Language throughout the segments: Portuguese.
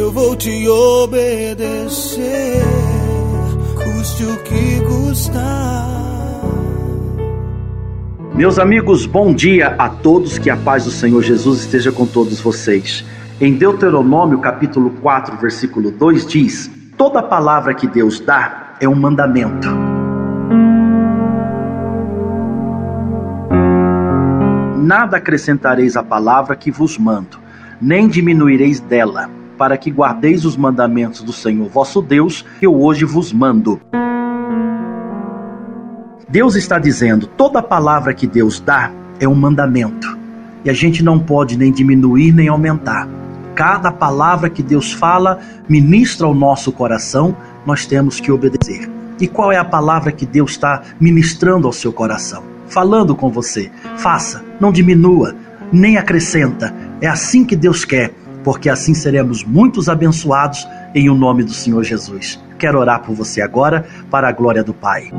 eu vou te obedecer, custe o que custar. Meus amigos, bom dia a todos, que a paz do Senhor Jesus esteja com todos vocês. Em Deuteronômio capítulo 4, versículo 2 diz: Toda palavra que Deus dá é um mandamento. Nada acrescentareis à palavra que vos mando, nem diminuireis dela, para que guardeis os mandamentos do Senhor vosso Deus, que eu hoje vos mando. Deus está dizendo: toda palavra que Deus dá é um mandamento. E a gente não pode nem diminuir nem aumentar. Cada palavra que Deus fala, ministra ao nosso coração, nós temos que obedecer. E qual é a palavra que Deus está ministrando ao seu coração? Falando com você. Faça, não diminua, nem acrescenta. É assim que Deus quer, porque assim seremos muitos abençoados em o nome do Senhor Jesus. Quero orar por você agora, para a glória do Pai.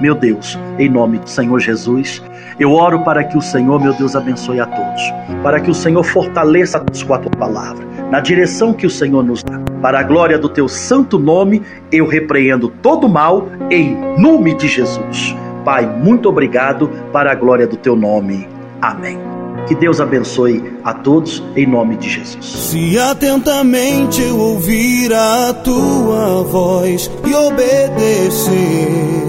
Meu Deus, em nome do Senhor Jesus, eu oro para que o Senhor, meu Deus, abençoe a todos, para que o Senhor fortaleça todos com a tua palavra, na direção que o Senhor nos dá. Para a glória do teu santo nome, eu repreendo todo mal em nome de Jesus. Pai, muito obrigado para a glória do teu nome. Amém. Que Deus abençoe a todos em nome de Jesus. Se atentamente eu ouvir a tua voz e obedecer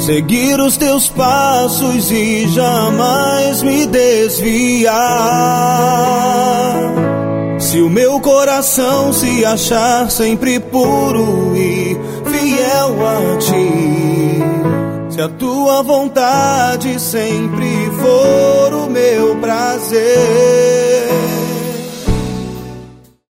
seguir os teus passos e jamais me desviar. Se o meu coração se achar sempre puro e fiel a se a tua vontade sempre for o meu prazer